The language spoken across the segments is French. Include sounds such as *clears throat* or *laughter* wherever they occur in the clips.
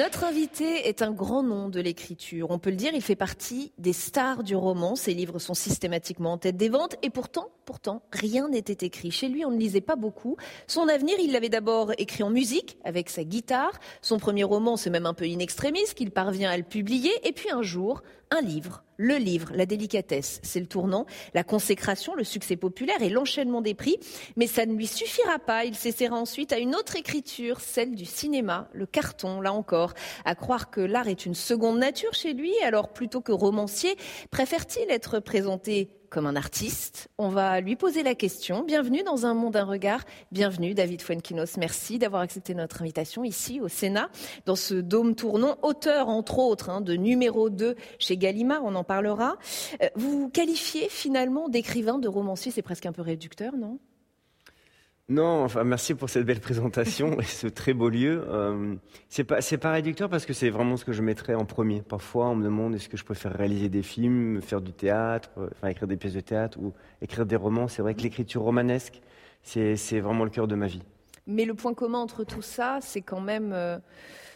Notre invité est un grand nom de l'écriture. On peut le dire, il fait partie des stars du roman. Ses livres sont systématiquement en tête des ventes et pourtant, pourtant, rien n'était écrit. Chez lui, on ne lisait pas beaucoup. Son avenir, il l'avait d'abord écrit en musique, avec sa guitare. Son premier roman, c'est même un peu in extremis qu'il parvient à le publier. Et puis un jour, un livre, le livre, la délicatesse, c'est le tournant, la consécration, le succès populaire et l'enchaînement des prix. Mais ça ne lui suffira pas. Il s'essaiera ensuite à une autre écriture, celle du cinéma, le carton, là encore. À croire que l'art est une seconde nature chez lui, alors plutôt que romancier, préfère-t-il être présenté comme un artiste. On va lui poser la question. Bienvenue dans Un monde, un regard. Bienvenue David Fuenquinos. Merci d'avoir accepté notre invitation ici au Sénat, dans ce dôme tournant, auteur entre autres hein, de numéro 2 chez Gallimard, on en parlera. Euh, vous vous qualifiez finalement d'écrivain, de romancier, c'est presque un peu réducteur, non? Non, enfin, merci pour cette belle présentation *laughs* et ce très beau lieu. Euh, c'est pas, c'est pas réducteur parce que c'est vraiment ce que je mettrais en premier. Parfois, on me demande est-ce que je préfère réaliser des films, faire du théâtre, euh, enfin écrire des pièces de théâtre ou écrire des romans? C'est vrai que l'écriture romanesque, c'est, c'est vraiment le cœur de ma vie. Mais le point commun entre tout ça, c'est quand même euh,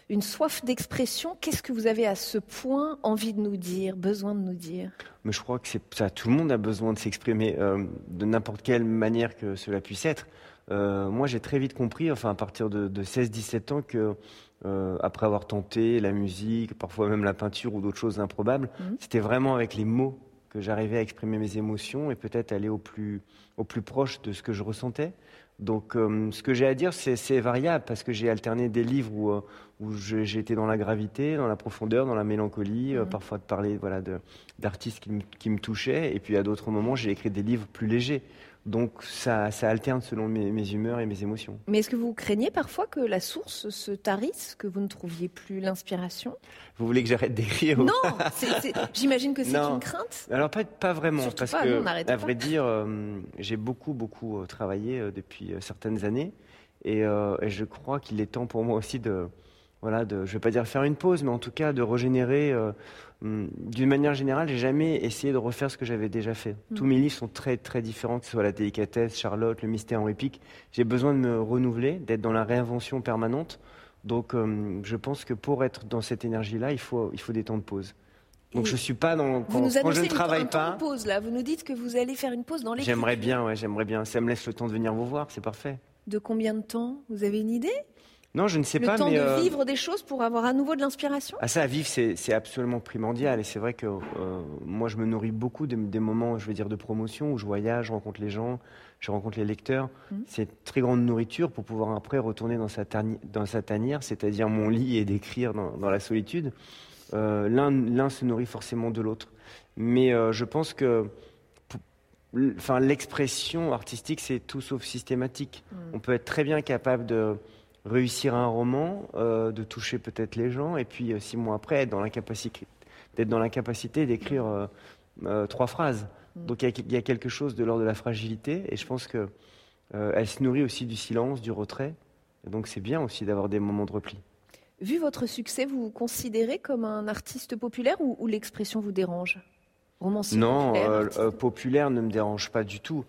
une soif d'expression. Qu'est-ce que vous avez à ce point envie de nous dire, besoin de nous dire? Mais je crois que c'est ça. Tout le monde a besoin de s'exprimer euh, de n'importe quelle manière que cela puisse être. Euh, moi, j'ai très vite compris, enfin à partir de, de 16-17 ans, que euh, après avoir tenté la musique, parfois même la peinture ou d'autres choses improbables, Mhm. c'était vraiment avec les mots que j'arrivais à exprimer mes émotions et peut-être aller au plus, au plus proche de ce que je ressentais. Donc, euh, ce que j'ai à dire, c'est variable parce que j'ai alterné des livres où, euh, été dans la gravité, dans la profondeur, dans la mélancolie, euh, Mhm. parfois de parler voilà, d'artistes qui me touchaient. Et puis à d'autres moments, j'ai écrit des livres plus légers. Donc, ça, ça alterne selon mes, mes humeurs et mes émotions. Mais est-ce que vous craignez parfois que la source se tarisse, que vous ne trouviez plus l'inspiration? Vous voulez que j'arrête d'écrire Non, j'imagine que c'est une crainte. Alors pas, pas vraiment, Surtout parce pas, que à pas. vrai dire, euh, j'ai beaucoup beaucoup euh, travaillé euh, depuis certaines années, et, et je crois qu'il est temps pour moi aussi de, voilà, de, je vais pas dire faire une pause, mais en tout cas de régénérer. Hum, D'une manière générale, j'ai jamais essayé de refaire ce que j'avais déjà fait. Mm. Tous mes livres sont très très différents, que ce soit la délicatesse, Charlotte, le mystère en épique. J'ai besoin de me renouveler, d'être dans la réinvention permanente. Donc, euh, je pense que pour être dans cette énergie-là, il faut, il faut des temps de pause. Donc, Et je suis pas dans Vous quand, nous quand je ne une- travaille temps pas. de pause là. Vous nous dites que vous allez faire une pause dans l'écriture. J'aimerais bien, ouais, j'aimerais bien. Ça me laisse le temps de venir vous voir, c'est parfait. De combien de temps? Vous avez une idée? Non, je ne sais Le pas, temps mais de euh, vivre des choses pour avoir à nouveau de l'inspiration? Ah, ça, vivre, c'est absolument primordial. Et c'est vrai que euh, moi, je me nourris beaucoup des, des moments, je veux dire, de promotion où je voyage, je rencontre les gens, je rencontre les lecteurs. Mhm. C'est très grande nourriture pour pouvoir après retourner dans sa, tani- dans sa tanière, c'est-à-dire mon lit et d'écrire dans, dans la solitude. Euh, L'un se nourrit forcément de l'autre. Mais je pense que enfin, l'expression artistique, c'est tout sauf systématique. Mm. On peut être très bien capable de réussir un roman, euh, de toucher peut-être les gens, et puis euh, six mois après, être dans l'incapacité d'être dans l'incapacité d'écrire euh, trois phrases. Mm. Donc il y, a- il y a quelque chose de l'ordre de la fragilité, et je pense que elle se nourrit aussi du silence, du retrait. Et donc c'est bien aussi d'avoir des moments de repli. Vu votre succès, vous vous considérez comme un artiste populaire ou, ou l'expression vous dérange? Romancier non, populaire ne me dérange pas du tout.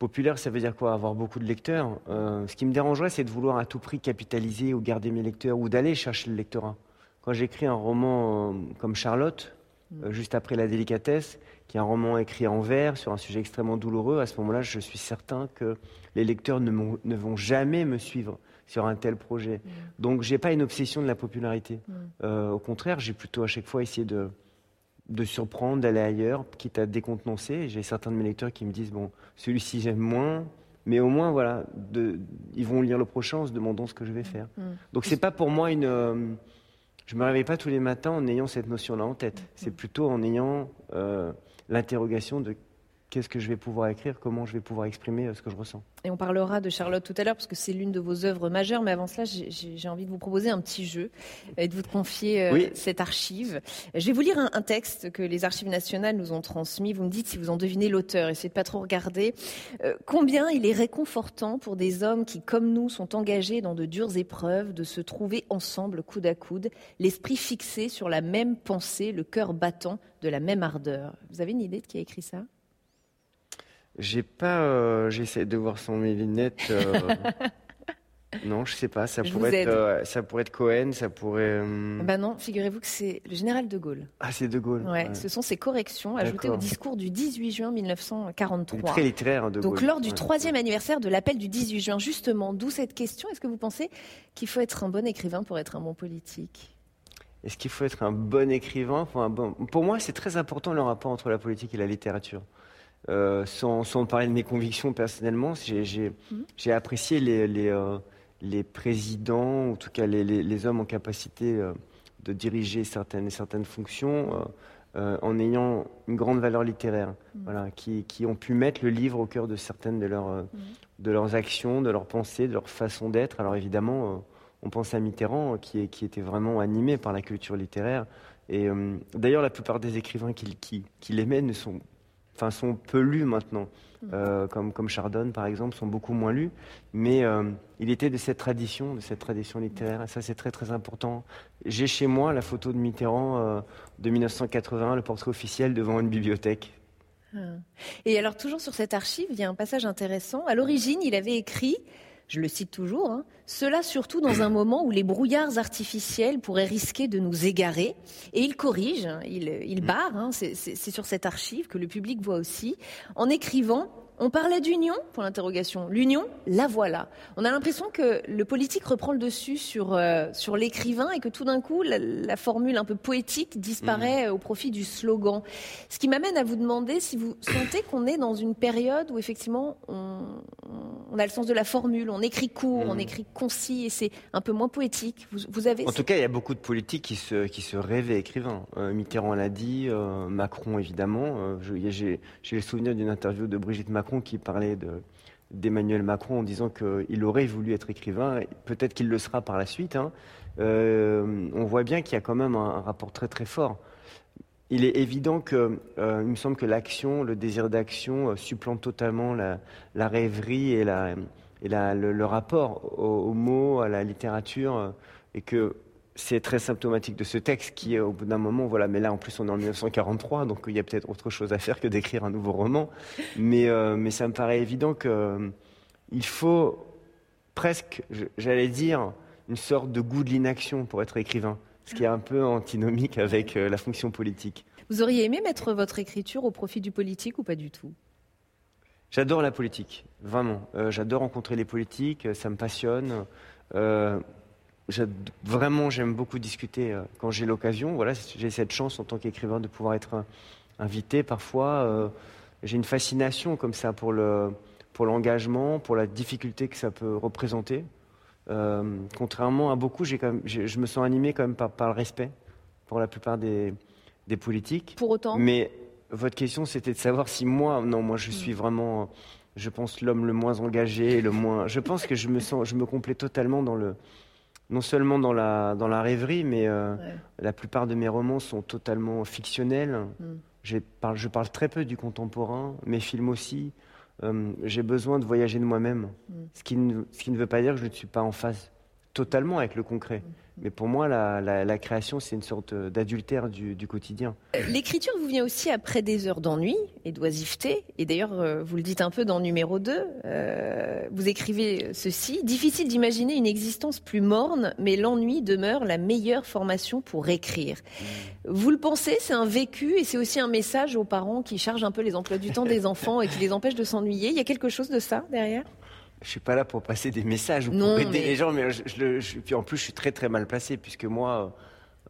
Populaire, ça veut dire quoi Avoir beaucoup de lecteurs? Euh, ce qui me dérangerait, c'est de vouloir à tout prix capitaliser ou garder mes lecteurs ou d'aller chercher le lectorat. Quand j'écris un roman euh, comme Charlotte, euh, juste après La délicatesse, qui est un roman écrit en vers sur un sujet extrêmement douloureux, à ce moment-là, je suis certain que les lecteurs ne, vont jamais me suivre sur un tel projet. Donc, j'ai pas une obsession de la popularité. Mm. Au contraire, j'ai plutôt à chaque fois essayé de de surprendre, d'aller ailleurs, quitte à décontenancer. J'ai certains de mes lecteurs qui me disent bon, celui-ci j'aime moins, mais au moins voilà, de, ils vont lire le prochain en se demandant ce que je vais faire. Mm. Donc c'est pas pour moi une, euh, je me réveille pas tous les matins en ayant cette notion-là en tête. C'est plutôt en ayant euh, l'interrogation de qu'est-ce que je vais pouvoir écrire, comment je vais pouvoir exprimer euh, ce que je ressens. Et on parlera de Charlotte tout à l'heure parce que c'est l'une de vos œuvres majeures. Mais avant cela, j'ai- envie de vous proposer un petit jeu et de vous confier euh, Oui. cette archive. Je vais vous lire un, un texte que les Archives nationales nous ont transmis. Vous me dites si vous en devinez l'auteur. Essayez de pas trop regarder. Euh, combien il est réconfortant pour des hommes qui, comme nous, sont engagés dans de dures épreuves, de se trouver ensemble, coude à coude, l'esprit fixé sur la même pensée, le cœur battant de la même ardeur. Vous avez une idée de qui a écrit ça? J'ai pas, euh, j'essaie de voir sans mes lunettes. euh, *laughs* non, je sais pas. Ça Je pourrait être, euh, ça pourrait être Cohen, ça pourrait. Ben non, figurez-vous que c'est le général de Gaulle. Ah, c'est De Gaulle. Ouais, ouais. ce sont ces corrections ajoutées au discours du 18 juin Il est 1943. très littéraire, De Donc Gaulle. lors du Ouais. troisième anniversaire de l'appel du 18 juin, justement, d'où cette question, est-ce que vous pensez qu'il faut être un bon écrivain pour être un bon politique? Est-ce qu'il faut être un bon écrivain Enfin, un bon- Pour moi, c'est très important le rapport entre la politique et la littérature. Euh, sans, sans parler de mes convictions personnellement, j'ai Mhm. apprécié les, les, euh, les présidents, ou en tout cas les, hommes en capacité euh, de diriger certaines, certaines fonctions euh, en ayant une grande valeur littéraire, voilà, qui, qui ont pu mettre le livre au cœur de certaines de leurs, de leurs actions, de leurs pensées, de leur façon d'être. Alors évidemment, on pense à Mitterrand, qui, était vraiment animé par la culture littéraire. Et euh, d'ailleurs, la plupart des écrivains qui, qui, qui l'aimaient ne sont, enfin, sont peu lus maintenant. Euh, comme, comme Chardonne, par exemple, sont beaucoup moins lus. Mais euh, il était de cette tradition, de cette tradition littéraire. Et ça, c'est très, très important. J'ai chez moi la photo de Mitterrand euh, de 1981, le portrait officiel devant une bibliothèque. Et alors toujours sur cette archive, il y a un passage intéressant. À l'origine, il avait écrit, je le cite toujours, hein, cela surtout dans un moment où les brouillards artificiels pourraient risquer de nous égarer. Et il corrige, hein, il, il barre, hein, c'est sur cette archive que le public voit aussi, en écrivant on parlait d'union? Pour l'interrogation. L'union, la voilà. On a l'impression que le politique reprend le dessus sur, euh, sur l'écrivain et que tout d'un coup, la, la formule un peu poétique disparaît euh, au profit du slogan. Ce qui m'amène à vous demander si vous sentez qu'on est dans une période où effectivement on, on a le sens de la formule, on écrit court, on écrit concis et c'est un peu moins poétique. Vous, vous avez En tout cas, il y a beaucoup de politiques qui se, qui se rêvaient écrivains. Euh, Mitterrand l'a dit, euh, Macron évidemment. Euh, J'ai le souvenir d'une interview de Brigitte Macron qui parlait de- d'Emmanuel Macron en disant qu'il aurait voulu être écrivain. Peut-être qu'il le sera par la suite. hein. On voit bien qu'il y a quand même un, un rapport très très fort. Il est évident que, euh, il me semble que l'action, le désir d'action euh, supplante totalement la, rêverie et, le, rapport aux, aux mots, à la littérature, euh, et que c'est très symptomatique de ce texte qui, euh, au bout d'un moment, voilà, mais là en plus on est en 1943, donc il y a peut-être autre chose à faire que d'écrire un nouveau roman, mais, ça me paraît évident que euh, il faut presque, j'allais dire, une sorte de goût de l'inaction pour être écrivain, ce qui est un peu antinomique avec euh, la fonction politique. Vous auriez aimé mettre votre écriture au profit du politique ou pas du tout? J'adore la politique, vraiment. Euh, j'adore rencontrer les politiques, euh, ça me passionne. Euh, vraiment, j'aime beaucoup discuter quand j'ai l'occasion. Voilà, j'ai cette chance en tant qu'écrivain de pouvoir être invité parfois. Euh, j'ai une fascination comme ça pour le pour l'engagement, pour la difficulté que ça peut représenter. Euh, contrairement à beaucoup, j'ai quand même, je me sens animé quand même par, par le respect pour la plupart des, des politiques. Pour autant? Mais votre question, c'était de savoir si moi, non, moi, je suis vraiment, je pense, l'homme le moins engagé, le moins. Je pense que je me sens, je me complais totalement dans le, non seulement dans la, dans la rêverie, mais euh, Ouais. la plupart de mes romans sont totalement fictionnels. Mm. J'ai parle- je parle très peu du contemporain, mes films aussi. Euh, J'ai besoin de voyager de moi-même, Mm. ce, qui ne, ce qui ne veut pas dire que je ne suis pas en phase totalement avec le concret. Mm. Mais pour moi, la, la- la création, c'est une sorte d'adultère du, du quotidien. Euh, L'écriture vous vient aussi après des heures d'ennui et d'oisiveté. Et d'ailleurs, euh, vous le dites un peu dans numéro 2. euh, vous écrivez ceci. Difficile d'imaginer une existence plus morne, mais l'ennui demeure la meilleure formation pour écrire. Vous le pensez, c'est un vécu et c'est aussi un message aux parents qui chargent un peu les emplois du temps des *laughs* enfants et qui les empêchent de s'ennuyer. Il y a quelque chose de ça derrière? Je suis pas là pour passer des messages ou pour Non, aider mais- les gens, mais je, je le- je- puis en plus, je suis très très mal placé puisque moi,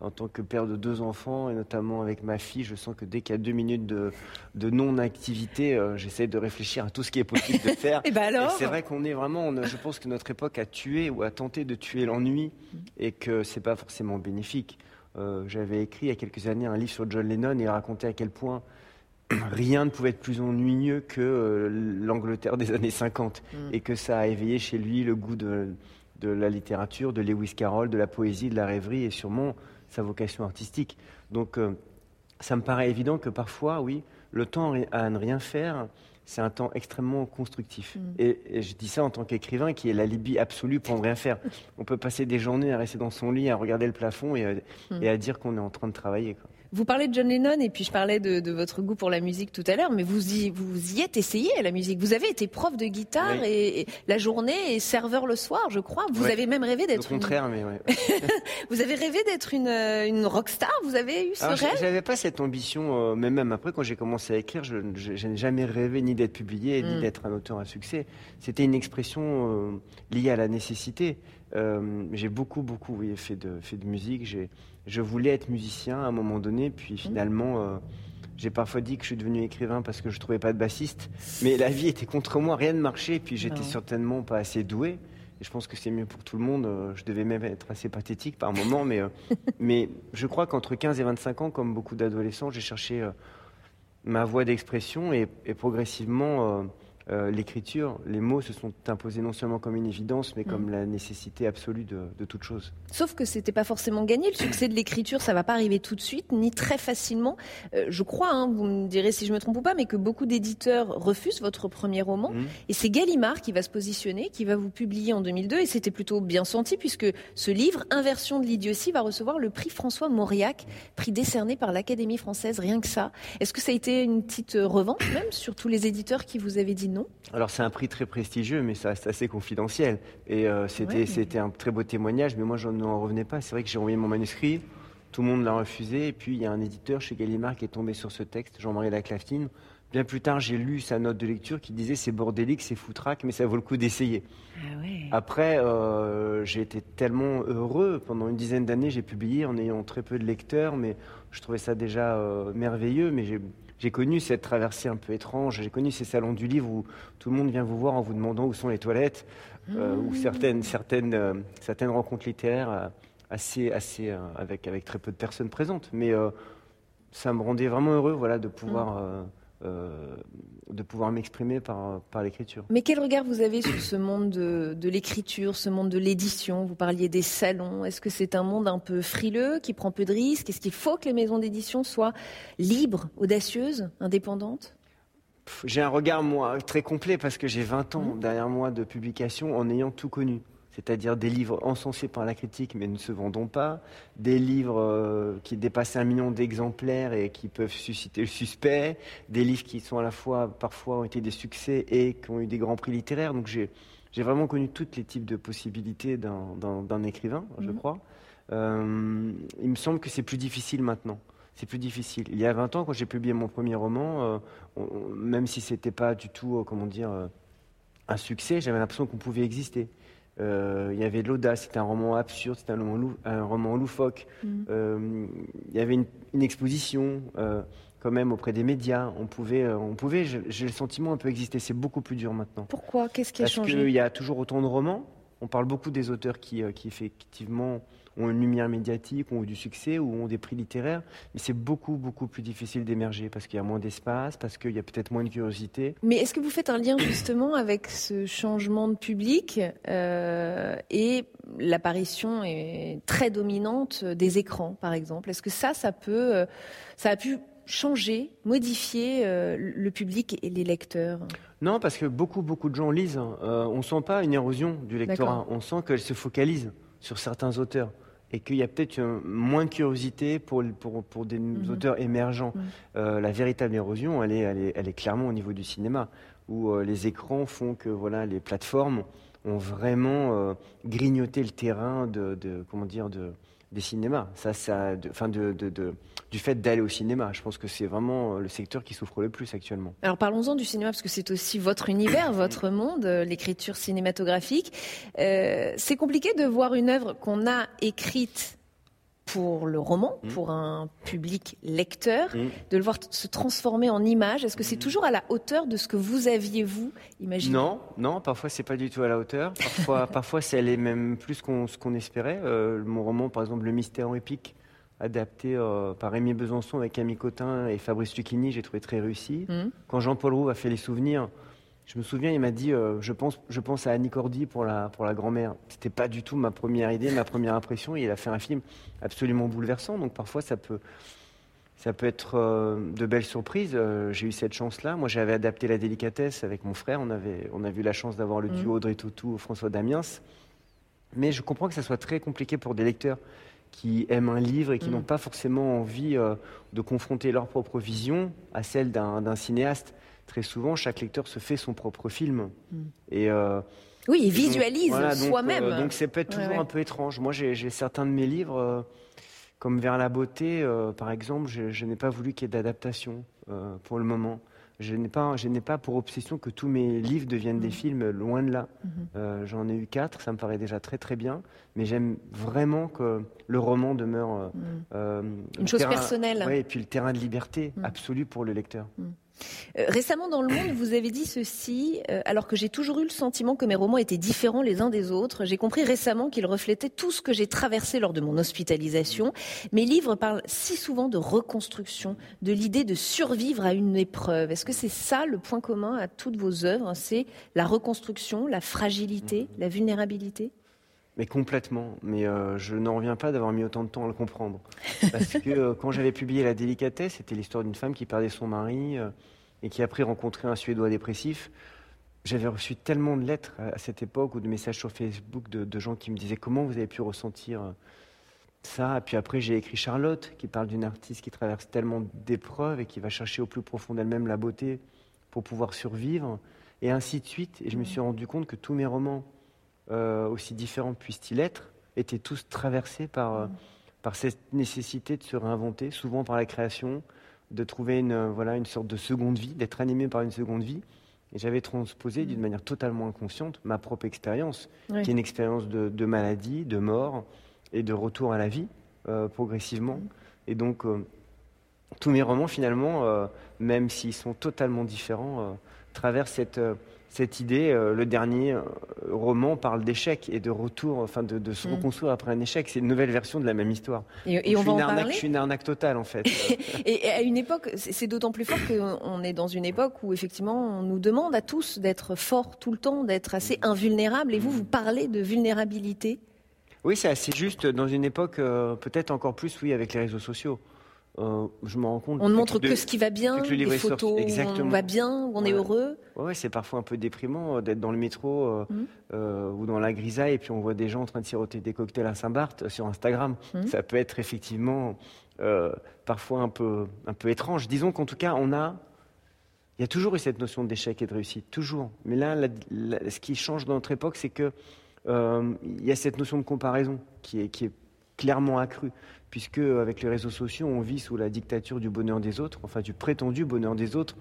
en tant que père de deux enfants, et notamment avec ma fille, je sens que dès qu'il y a deux minutes de, de non-activité, euh, j'essaie de réfléchir à tout ce qui est possible de faire. *laughs* et ben alors C'est vrai qu'on est vraiment, je pense que notre époque a tué ou a tenté de tuer l'ennui et que c'est pas forcément bénéfique. Euh, J'avais écrit il y a quelques années un livre sur John Lennon et il racontait à quel point rien ne pouvait être plus ennuyeux que euh, l'Angleterre des années 50 mm. et que ça a éveillé chez lui le goût de, de la littérature, de Lewis Carroll, de la poésie, de la rêverie et sûrement sa vocation artistique. Donc euh, ça me paraît évident que parfois, oui, le temps à ne rien faire, c'est un temps extrêmement constructif. Mm. Et, je dis ça en tant qu'écrivain qui est la libye absolue pour ne rien faire. On peut passer des journées à rester dans son lit, à regarder le plafond et, mm. et à dire qu'on est en train de travailler. Quoi. Vous parlez de John Lennon et puis je parlais de, votre goût pour la musique tout à l'heure, mais vous y, vous y êtes essayé à la musique. Vous avez été prof de guitare et, la journée et serveur le soir, je crois. Vous avez même rêvé d'être. Au contraire, mais ouais. *laughs* vous avez rêvé d'être une, une rockstar. Vous avez eu ce rêve? J'avais pas cette ambition, euh, mais même après, quand j'ai commencé à écrire, je, n'ai jamais rêvé ni d'être publié ni hmm. d'être un auteur à succès. C'était une expression euh, liée à la nécessité. Euh, j'ai beaucoup, beaucoup oui, fait, de, fait de musique. Je voulais être musicien à un moment donné, puis mmh. finalement, euh, j'ai parfois dit que je suis devenu écrivain parce que je ne trouvais pas de bassiste. Mais la vie était contre moi, rien ne marchait, puis j'étais certainement pas assez doué. Et je pense que c'est mieux pour tout le monde. Euh, je devais même être assez pathétique par moment, mais, *laughs* mais je crois qu'entre 15 et 25 ans, comme beaucoup d'adolescents, j'ai cherché ma voie d'expression et, et, progressivement euh, l'écriture, les mots se sont imposés non seulement comme une évidence, mais comme mm. la nécessité absolue de, toute chose. Sauf que c'était pas forcément gagné. Le succès de l'écriture, ça va pas arriver tout de suite, ni très facilement. Euh, je crois, hein, vous me direz si je me trompe ou pas, mais que beaucoup d'éditeurs refusent votre premier roman. Mm. Et c'est Gallimard qui va se positionner, qui va vous publier en 2002. Et c'était plutôt bien senti, puisque ce livre, Inversion de l'idiotie, va recevoir le prix François Mauriac, prix décerné par l'Académie française, rien que ça. Est-ce que ça a été une petite revanche même sur tous les éditeurs qui vous avaient dit non? Alors c'est un prix très prestigieux, mais ça reste assez confidentiel. Et euh, c'était, un très beau témoignage, mais moi je n'en revenais pas. C'est vrai que j'ai envoyé mon manuscrit, tout le monde l'a refusé, et puis il y a un éditeur chez Gallimard qui est tombé sur ce texte, Jean-Marie Laclaftine. Bien plus tard, j'ai lu sa note de lecture qui disait c'est bordélique, c'est foutraque, mais ça vaut le coup d'essayer. Ah Après, euh, j'ai été tellement heureux. Pendant une dizaine d'années, j'ai publié en ayant très peu de lecteurs, mais je trouvais ça déjà euh, merveilleux. Mais j'ai j'ai connu cette traversée un peu étrange. J'ai connu ces salons du livre où tout le monde vient vous voir en vous demandant où sont les toilettes, euh, ou certaines, certaines, euh, certaines rencontres littéraires euh, assez, assez, avec, avec très peu de personnes présentes. Mais ça me rendait vraiment heureux voilà, de pouvoir. Mm. Euh, de pouvoir m'exprimer par, par l'écriture. Mais quel regard vous avez sur ce monde de, de l'écriture, ce monde de l'édition? Vous parliez des salons. Est-ce que c'est un monde un peu frileux, qui prend peu de risques? Est-ce qu'il faut que les maisons d'édition soient libres, audacieuses, indépendantes? J'ai un regard, moi, très complet parce que j'ai 20 ans mmh. derrière moi de publication en ayant tout connu c'est-à-dire des livres encensés par la critique mais ne se vendant pas, des livres euh, qui dépassent un million d'exemplaires et qui peuvent susciter le suspect, des livres qui sont à la fois parfois ont été des succès et qui ont eu des grands prix littéraires. Donc j'ai vraiment connu tous les types de possibilités d'un écrivain, je mhm. crois. Euh, il me semble que c'est plus difficile maintenant. C'est plus difficile. Il y a 20 ans, quand j'ai publié mon premier roman, euh, même si c'était pas du tout, comment dire, un succès, j'avais l'impression qu'on pouvait exister. Euh, il y avait de l'audace, c'était un roman absurde, c'était un, roman, loufoque. Mm. Euh, il y avait une, exposition euh, quand même auprès des médias. On pouvait, on pouvait j'ai le sentiment, un peu exister. C'est beaucoup plus dur maintenant. Pourquoi? Qu'est-ce qui a changé? Parce qu'il y a toujours autant de romans. On parle beaucoup des auteurs qui, qui effectivement ont une lumière médiatique, ont eu du succès ou ont des prix littéraires, mais c'est beaucoup, beaucoup plus difficile d'émerger parce qu'il y a moins d'espace, parce qu'il y a peut-être moins de curiosité. Mais est-ce que vous faites un lien justement avec ce changement de public euh, et l'apparition est très dominante des écrans, par exemple? Est-ce que ça, ça peut, euh, ça a pu changer, modifier euh, le public et les lecteurs? Non, parce que beaucoup, beaucoup de gens lisent. Hein. on ne sent pas une érosion du lectorat. On sent qu'elle se focalise sur certains auteurs et qu'il y a peut-être moins de curiosité pour, pour, pour des mhm. auteurs émergents. Euh, la véritable érosion, elle est, elle, est, elle est, clairement au niveau du cinéma, où euh, les écrans font que voilà, les plateformes ont vraiment euh, grignoté le terrain de, de comment dire, de, des cinémas. Ça, ça, de, enfin de, de, du fait d'aller au cinéma. Je pense que c'est vraiment le secteur qui souffre le plus actuellement. Alors parlons-en du cinéma parce que c'est aussi votre univers, *coughs* votre monde, euh, l'écriture cinématographique. Euh, c'est compliqué de voir une œuvre qu'on a écrite pour le roman, mmh. pour un public lecteur, mmh. de le voir se transformer en image Est-ce que c'est mmh. toujours à la hauteur de ce que vous aviez, vous, imaginé? Non, non, parfois c'est pas du tout à la hauteur. Parfois, *laughs* parfois c'est aller même plus ce qu'on espérait. Euh, mon roman, par exemple, Le mystère épique, adapté euh, par Rémi Besançon avec Camille Cotin et Fabrice Lucchini, j'ai trouvé très réussi. Quand Jean-Paul Roux a fait Les Souvenirs, je me souviens, il m'a dit euh, je, pense, je pense à Annie Cordy pour la, pour la grand-mère. C'était pas du tout ma première idée, ma première impression. il a fait un film absolument bouleversant. Donc parfois, ça peut, ça peut être euh, de belles surprises. Euh, j'ai eu cette chance-là. Moi, j'avais adapté La délicatesse avec mon frère. On, avait, on a eu la chance d'avoir le mmh. duo Audrey Tautou, François Damiens. Mais je comprends que ça soit très compliqué pour des lecteurs qui aiment un livre et qui mmh. n'ont pas forcément envie de confronter leur propre vision à celle d'un cinéaste très souvent, chaque lecteur se fait son propre film. Hmm. Et, euh, oui, il visualise soi-même. Euh, donc, c'est peut-être toujours un peu étrange. Moi, j'ai certains de mes livres, euh, comme Vers la beauté, par exemple, je, n'ai pas voulu qu'il y ait d'adaptation pour le moment. Je n'ai pas, je n'ai pas pour obsession que tous mes livres deviennent des hmm. films, loin de là. Hmm. J'en ai eu quatre, ça me paraît déjà très très bien, mais j'aime vraiment que le roman demeure une chose personnelle. et puis le terrain de liberté absolu pour le lecteur. Euh, récemment dans Le Monde, vous avez dit ceci, euh, alors que j'ai toujours eu le sentiment que mes romans étaient différents les uns des autres, j'ai compris récemment qu'ils reflétaient tout ce que j'ai traversé lors de mon hospitalisation. Mes livres parlent si souvent de reconstruction, de l'idée de survivre à une épreuve. Est-ce que c'est ça le point commun à toutes vos œuvres? C'est la reconstruction, la fragilité, la vulnérabilité? Mais complètement. Mais euh, je n'en reviens pas d'avoir mis autant de temps à le comprendre. *laughs* Parce que quand j'avais publié La délicatesse, c'était l'histoire d'une femme qui perdait son mari et qui après rencontré un Suédois dépressif. J'avais reçu tellement de lettres à cette époque ou de messages sur Facebook de, gens qui me disaient comment vous avez pu ressentir euh, ça? Et puis après, j'ai écrit Charlotte qui parle d'une artiste qui traverse tellement d'épreuves et qui va chercher au plus profond d'elle-même la beauté pour pouvoir survivre. Et ainsi de suite. Et je me suis rendu compte que tous mes romans, euh, aussi différents puissent-ils être, étaient tous traversés par, euh, par cette nécessité de se réinventer, souvent par la création, de trouver une, euh, voilà, une sorte de seconde vie, d'être animé par une seconde vie. Et j'avais transposé d'une manière totalement inconsciente ma propre expérience, qui est une expérience de, maladie, de mort et de retour à la vie euh, progressivement. Et donc, euh, tous mes romans, finalement, même s'ils sont totalement différents, traversent cette cette idée, euh, le dernier euh, roman parle d'échec et de retour, enfin de, se mm. reconstruire après un échec. C'est une nouvelle version de la même histoire. Et, on va en parler. Je suis une arnaque totale en fait. *laughs* et, à une époque, c'est d'autant plus fort qu'on est dans une époque où effectivement on nous demande à tous d'être forts tout le temps, d'être assez invulnérables. Et vous, vous parlez de vulnérabilité? Oui, c'est assez juste dans une époque euh, peut-être encore plus, oui, avec les réseaux sociaux. Euh, je me rends compte. On ne montre que, ce qui va bien, les photos où on va bien, où on est heureux. Ouais, c'est parfois un peu déprimant euh, d'être dans le métro euh, mmh. ou dans la grisaille et puis on voit des gens en train de siroter des cocktails à Saint-Barth sur Instagram. Mmh. Ça peut être effectivement parfois un peu, un peu étrange. Disons qu'en tout cas, on a. Il y a toujours eu cette notion d'échec et de réussite, toujours. Mais là, ce qui change dans notre époque, c'est que il y a cette notion de comparaison qui est, qui est clairement accrue puisque avec les réseaux sociaux, on vit sous la dictature du bonheur des autres, enfin du prétendu bonheur des autres.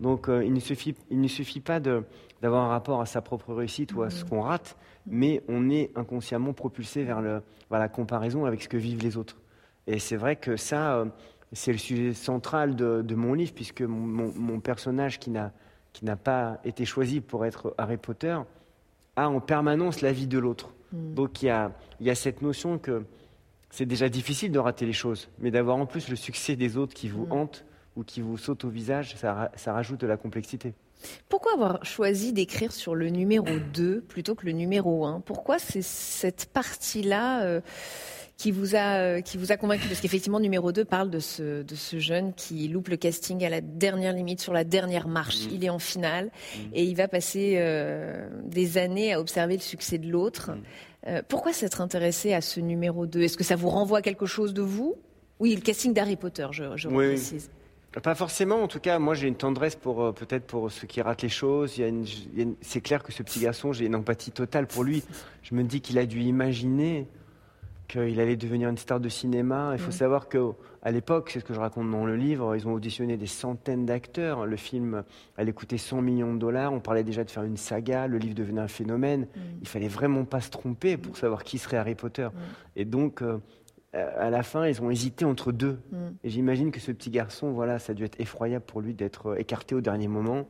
Donc euh, il, ne suffit, il ne suffit pas d'avoir un rapport à sa propre réussite ou à ce qu'on rate, mais on est inconsciemment propulsé vers, le, la comparaison avec ce que vivent les autres. Et c'est vrai que ça, euh, c'est le sujet central de, mon livre, puisque mon, personnage qui n'a, qui n'a pas été choisi pour être Harry Potter a en permanence la vie de l'autre. Mm. Donc il y a, il y a cette notion que c'est déjà difficile de rater les choses, mais d'avoir en plus le succès des autres qui vous mm. hantent ou qui vous sautent au visage, ça, rajoute de la complexité. Pourquoi avoir choisi d'écrire sur le numéro 2 plutôt que le numéro 1 Pourquoi c'est cette partie-là euh, qui, vous a, euh, qui vous a convaincu? Parce qu'effectivement, numéro 2 parle de ce, de ce jeune qui loupe le casting à la dernière limite, sur la dernière marche. Mm. Il est en finale mm. et il va passer euh, des années à observer le succès de l'autre. Euh, pourquoi s'être intéressé à ce numéro 2 Est-ce que ça vous renvoie à quelque chose de vous? Oui, le casting d'Harry Potter, je, je précise. Pas forcément, en tout cas, moi j'ai une tendresse pour euh, peut-être pour ceux qui ratent les choses. c'est clair que ce petit garçon, j'ai une empathie totale pour lui. Je me dis qu'il a dû imaginer qu'il allait devenir une star de cinéma. Il faut savoir qu'à l'époque, c'est ce que je raconte dans le livre, ils ont auditionné des centaines d'acteurs. Le film allait coûter 100 millions de dollars. On parlait déjà de faire une saga. Le livre devenait un phénomène. Il fallait vraiment pas se tromper pour savoir qui serait Harry Potter. Et donc, euh, à la fin, ils ont hésité entre deux. Et j'imagine que ce petit garçon, voilà, ça a dû être effroyable pour lui d'être écarté au dernier moment.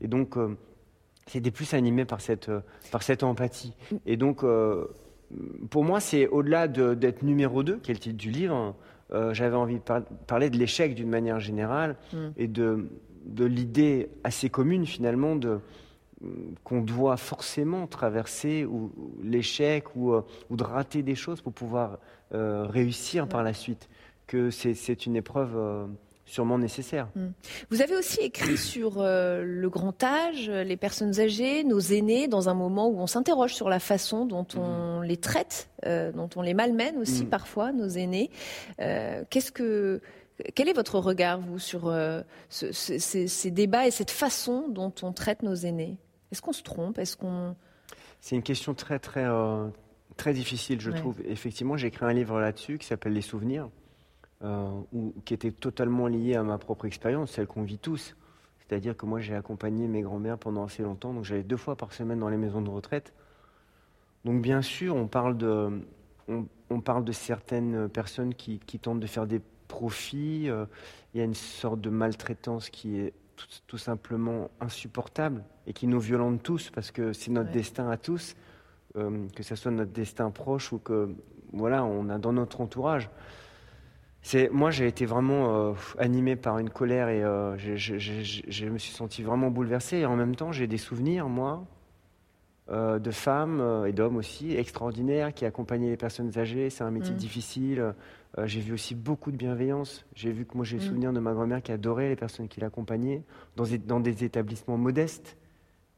Et donc, c'était plus animé par cette, par cette empathie. Et donc, pour moi, c'est au-delà d'être numéro 2, qui est le titre du livre, euh, j'avais envie de parler de l'échec d'une manière générale mm. et de, de l'idée assez commune finalement de qu'on doit forcément traverser ou, l'échec ou, euh, ou, de rater des choses pour pouvoir euh, réussir par la suite, que c'est une épreuve sûrement nécessaire. Hmm. Vous avez aussi écrit *coughs* sur euh, le grand âge, les personnes âgées, nos aînés, dans un moment où on s'interroge sur la façon dont on hmm. les traite, euh, dont on les malmène aussi hmm. parfois, nos aînés. Euh, qu'est-ce que quel est votre regard, vous, sur ces, débats et cette façon dont on traite nos aînés? Est-ce qu'on se trompe? Est-ce qu'on C'est une question très très très difficile, je trouve. Effectivement, j'ai écrit un livre là-dessus qui s'appelle Les souvenirs. Euh, ou, qui était totalement lié à ma propre expérience, celle qu'on vit tous. C'est-à-dire que moi, j'ai accompagné mes grands-mères pendant assez longtemps, donc j'allais deux fois par semaine dans les maisons de retraite. Donc bien sûr, on parle de, on, parle de certaines personnes qui, tentent de faire des profits. Euh, il y a une sorte de maltraitance qui est tout, simplement insupportable et qui nous violente tous parce que c'est notre destin à tous, euh, que ce soit notre destin proche ou que voilà, on a dans notre entourage moi j'ai été vraiment euh, animé par une colère et euh, je, me suis senti vraiment bouleversé. Et en même temps j'ai des souvenirs moi euh, de femmes et d'hommes aussi extraordinaires qui accompagnaient les personnes âgées. C'est un métier mm. difficile. J'ai vu aussi beaucoup de bienveillance. J'ai vu que moi j'ai le mm. souvenir de ma grand-mère qui adorait les personnes qui l'accompagnaient dans, dans, des établissements modestes.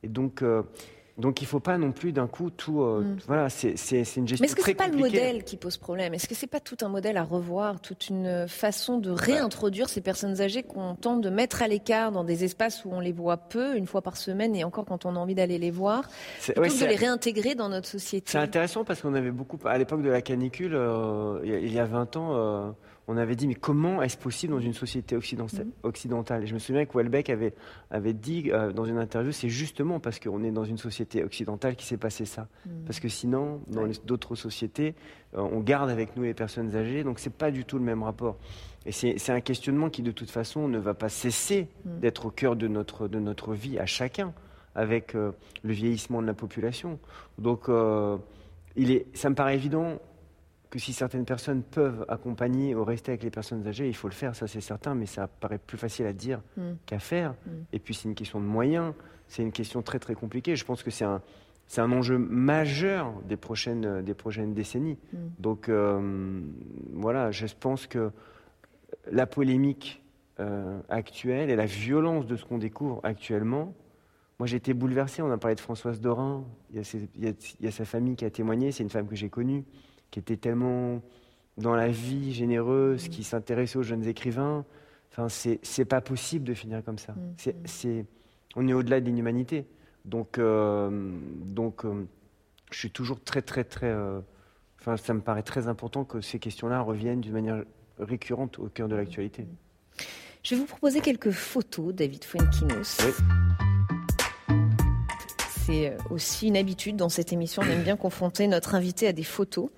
Et donc donc il ne faut pas non plus d'un coup tout. Euh, mm. Voilà, c'est une gestion Mais est-ce que ce n'est pas le modèle qui pose problème? Est-ce que ce n'est pas tout un modèle à revoir, toute une façon de réintroduire ces personnes âgées qu'on tente de mettre à l'écart dans des espaces où on les voit peu, une fois par semaine, et encore quand on a envie d'aller les voir, plutôt que de les réintégrer dans notre société? C'est intéressant parce qu'on avait beaucoup, à l'époque de la canicule, euh, il y a 20 ans, euh, on avait dit mais comment est-ce possible dans une société mhm. occidentale, Et je me souviens que Welbeck avait, avait dit euh, dans une interview, c'est justement parce qu'on est dans une société occidentale qui s'est passé ça. Mhm. Parce que sinon, dans d'autres sociétés, euh, on garde avec nous les personnes âgées, donc c'est pas du tout le même rapport. Et c'est un questionnement qui de toute façon ne va pas cesser mhm. d'être au cœur de notre, de notre vie à chacun, avec euh, le vieillissement de la population. Donc il est, ça me paraît évident que si certaines personnes peuvent accompagner ou rester avec les personnes âgées, il faut le faire, ça c'est certain, mais ça paraît plus facile à dire mm. qu'à faire. Mm. Et puis c'est une question de moyens, c'est une question très très compliquée. Je pense que c'est un, c'est un enjeu majeur des prochaines, des prochaines décennies. Mm. Donc euh, voilà, je pense que la polémique euh, actuelle et la violence de ce qu'on découvre actuellement, moi j'ai été bouleversé, on a parlé de Françoise Dorin, il il y a sa famille qui a témoigné, c'est une femme que j'ai connue qui était tellement dans la vie généreuse, qui s'intéressait aux jeunes écrivains. Enfin, c'est pas possible de finir comme ça. Mm. C'est on est au-delà de l'inhumanité. Donc, euh, donc euh, je suis toujours très, très, très. Euh, enfin, ça me paraît très important que ces questions-là reviennent d'une manière récurrente au cœur de l'actualité. Je vais vous proposer quelques photos, David Fuenquinos. Oui c'est euh, aussi une habitude dans cette émission. On aime bien confronter notre invité à des photos.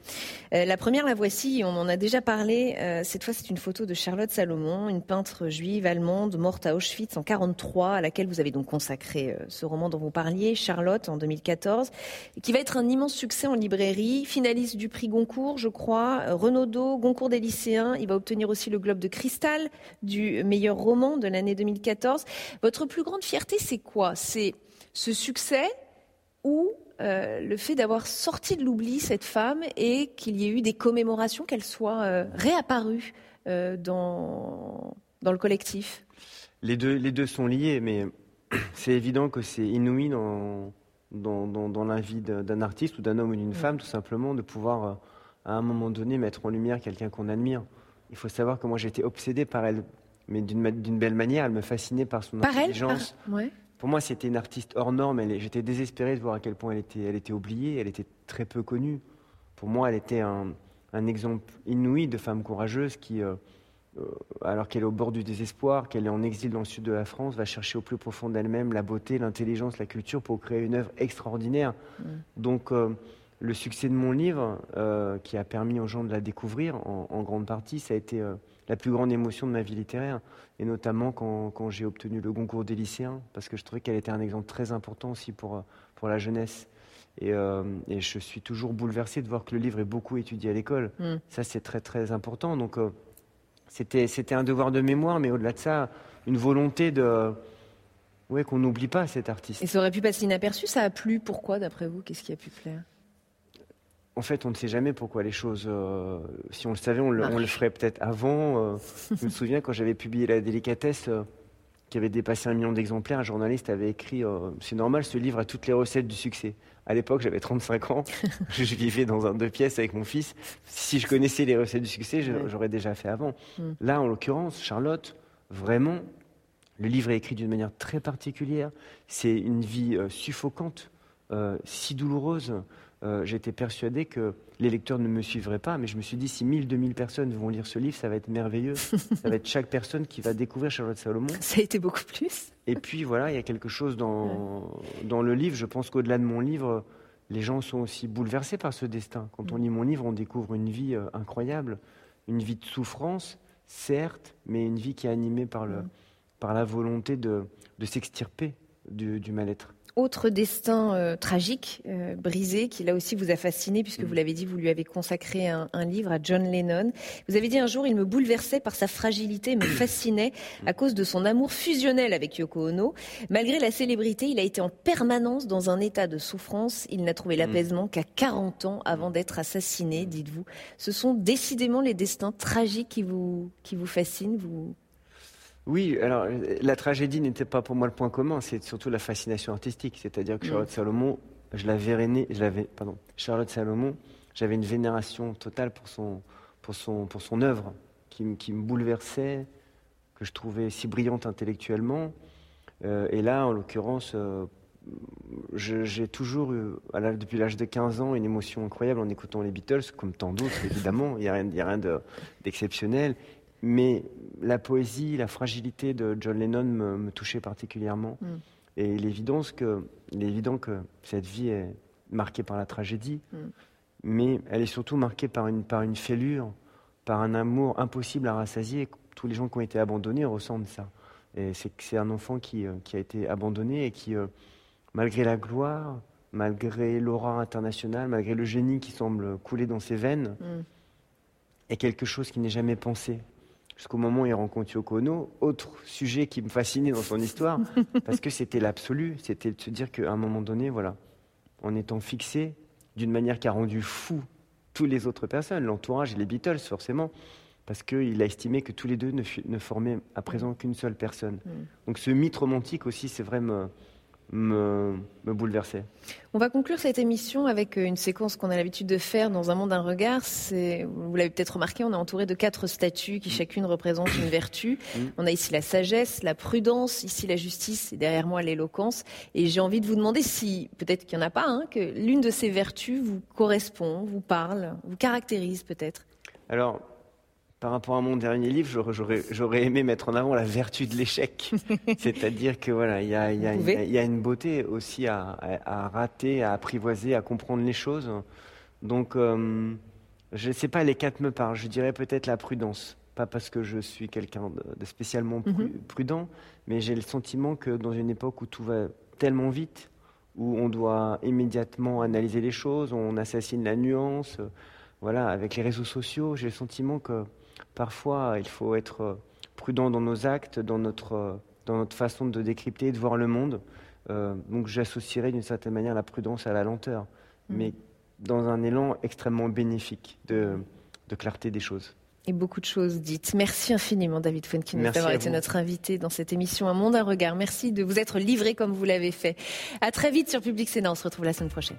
Euh, la première, la voici, on en a déjà parlé. Euh, cette fois, c'est une photo de Charlotte Salomon, une peintre juive allemande morte à Auschwitz en 43, à laquelle vous avez donc consacré ce roman dont vous parliez, Charlotte, en 2014, qui va être un immense succès en librairie, finaliste du prix Goncourt, je crois, Renaudot, Goncourt des lycéens. Il va obtenir aussi le Globe de Cristal du meilleur roman de l'année 2014. Votre plus grande fierté, c'est quoi? C'est ce succès ou euh, le fait d'avoir sorti de l'oubli cette femme et qu'il y ait eu des commémorations, qu'elle soit euh, réapparue euh, dans, dans le collectif? Les deux, les deux sont liés, mais *clears throat* c'est évident que c'est inouï dans, dans, dans, la vie d'un artiste ou d'un homme ou d'une mm. femme, tout simplement, de pouvoir, à un moment donné, mettre en lumière quelqu'un qu'on admire. Il faut savoir que moi, j'étais obsédé par elle, mais d'une belle manière. Elle me fascinait par son intelligence. Elle pour moi, c'était une artiste hors norme. J'étais désespéré de voir à quel point elle était, elle était oubliée, elle était très peu connue. Pour moi, elle était un, exemple inouï de femme courageuse qui, euh, euh, alors qu'elle est au bord du désespoir, qu'elle est en exil dans le sud de la France, va chercher au plus profond d'elle-même la beauté, l'intelligence, la culture pour créer une œuvre extraordinaire. Mm. Donc, euh, le succès de mon livre, qui a permis aux gens de la découvrir en, grande partie, ça a été la plus grande émotion de ma vie littéraire, et notamment quand, j'ai obtenu le concours des lycéens, parce que je trouvais qu'elle était un exemple très important aussi pour, euh, pour la jeunesse. Et, je suis toujours bouleversé de voir que le livre est beaucoup étudié à l'école. Mm. Ça, c'est très très important. Donc, c'était, c'était un devoir de mémoire, mais au-delà de ça, une volonté de, ouais, qu'on n'oublie pas cet artiste. Et ça aurait pu passer inaperçu, ça a plu. Pourquoi, d'après vous? Qu'est-ce qui a pu plaire? En fait, on ne sait jamais pourquoi les choses. Euh, si on le savait, on le, ferait peut-être avant. Euh. je me souviens quand j'avais publié La délicatesse, euh, qui avait dépassé un million d'exemplaires, un journaliste avait écrit C'est normal, ce livre a toutes les recettes du succès. À l'époque, j'avais 35 ans. *laughs* je vivais dans un deux pièces avec mon fils. Si je connaissais les recettes du succès, j'aurais déjà fait avant. Mm. Là, en l'occurrence, Charlotte, vraiment, le livre est écrit d'une manière très particulière. C'est une vie suffocante, si douloureuse. Euh, j'étais persuadé que les lecteurs ne me suivraient pas, mais je me suis dit, si 1000, 2000 personnes vont lire ce livre, ça va être merveilleux. *laughs* ça va être chaque personne qui va découvrir Charlotte Salomon. Ça a été beaucoup plus. Et puis voilà, il y a quelque chose dans, dans le livre. Je pense qu'au-delà de mon livre, les gens sont aussi bouleversés par ce destin. Quand on lit mon livre, on découvre une vie euh, incroyable, une vie de souffrance, certes, mais une vie qui est animée par, le, par la volonté de, de s'extirper du mal-être. Autre destin euh, tragique, euh, brisé, qui là aussi vous a fasciné, puisque vous mm. l'avez dit, vous lui avez consacré un, livre à John Lennon. Vous avez dit un jour, il me bouleversait par sa fragilité, me *coughs* fascinait à cause de son amour fusionnel avec Yoko Ono. Malgré la célébrité, il a été en permanence dans un état de souffrance. Il n'a trouvé mm. l'apaisement qu'à 40 ans avant d'être assassiné, dites-vous. Ce sont décidément les destins tragiques qui vous, qui vous fascinent, vous oui, alors la tragédie n'était pas pour moi le point commun, c'est surtout la fascination artistique. C'est-à-dire que Charlotte mm. Salomon, je l'avais je l'avais, pardon, Charlotte Salomon, j'avais une vénération totale pour son, pour son, pour son œuvre, qui, me bouleversait, que je trouvais si brillante intellectuellement. Euh, et là, en l'occurrence, euh, j'ai toujours eu, depuis l'âge de 15 ans, une émotion incroyable en écoutant les Beatles, comme tant d'autres, évidemment. Il n'y a rien, a rien d'exceptionnel. Mais la poésie, la fragilité de John Lennon me, touchait particulièrement. Mm. Et il est, évident que, il est évident que cette vie est marquée par la tragédie, mm. mais elle est surtout marquée par une, par une fêlure, par un amour impossible à rassasier. Tous les gens qui ont été abandonnés ressentent ça. Et c'est c'est un enfant qui, euh, qui, a été abandonné et qui, euh, malgré la gloire, malgré l'aura internationale, malgré le génie qui semble couler dans ses veines, mm. est quelque chose qui n'est jamais pensé, jusqu'au moment où il rencontre Yoko Ono. Autre sujet qui me fascinait dans son histoire, *laughs* parce que c'était l'absolu, c'était de se dire qu'à un moment donné, voilà, en étant fixé d'une manière qui a rendu fou toutes les autres personnes, l'entourage et les Beatles forcément, parce qu'il a estimé que tous les deux ne, formaient à présent qu'une seule personne. Mm. Donc ce mythe romantique aussi, c'est vrai, me, me bouleversait. On va conclure cette émission avec euh, une séquence qu'on a l'habitude de faire dans un monde d'un regard. Vous l'avez peut-être remarqué, on est entouré de quatre statues qui mm. chacune représente une vertu. Mm. On a ici la sagesse, la prudence, ici la justice et derrière moi l'éloquence. Et j'ai envie de vous demander si, peut-être qu'il n'y en a pas, hein, que l'une de ces vertus vous correspond, vous parle, vous caractérise peut-être. Alors, par rapport à mon dernier livre, j'aurais aimé mettre en avant la vertu de l'échec. *laughs* C'est-à-dire que voilà, il y a, une beauté aussi à, rater, à apprivoiser, à comprendre les choses. Donc, euh, je ne sais pas, les quatre me parlent. Je dirais peut-être la prudence. Pas parce que je suis quelqu'un de, spécialement mhm. prudent, mais j'ai le sentiment que dans une époque où tout va tellement vite, où on doit immédiatement analyser les choses, on assassine la nuance. Voilà, avec les réseaux sociaux, j'ai le sentiment que Parfois, il faut être euh, prudent dans nos actes, dans notre, euh, dans notre façon de décrypter, de voir le monde. Euh, donc j'associerais d'une certaine manière la prudence à la lenteur, mm. mais dans un élan extrêmement bénéfique de, de, clarté des choses. Et beaucoup de choses dites. Merci infiniment, David Fuenkin, d'avoir été notre invité dans cette émission Un monde, un regard. Merci de vous être livré comme vous l'avez fait. À très vite sur Public Sénat. On se retrouve la semaine prochaine.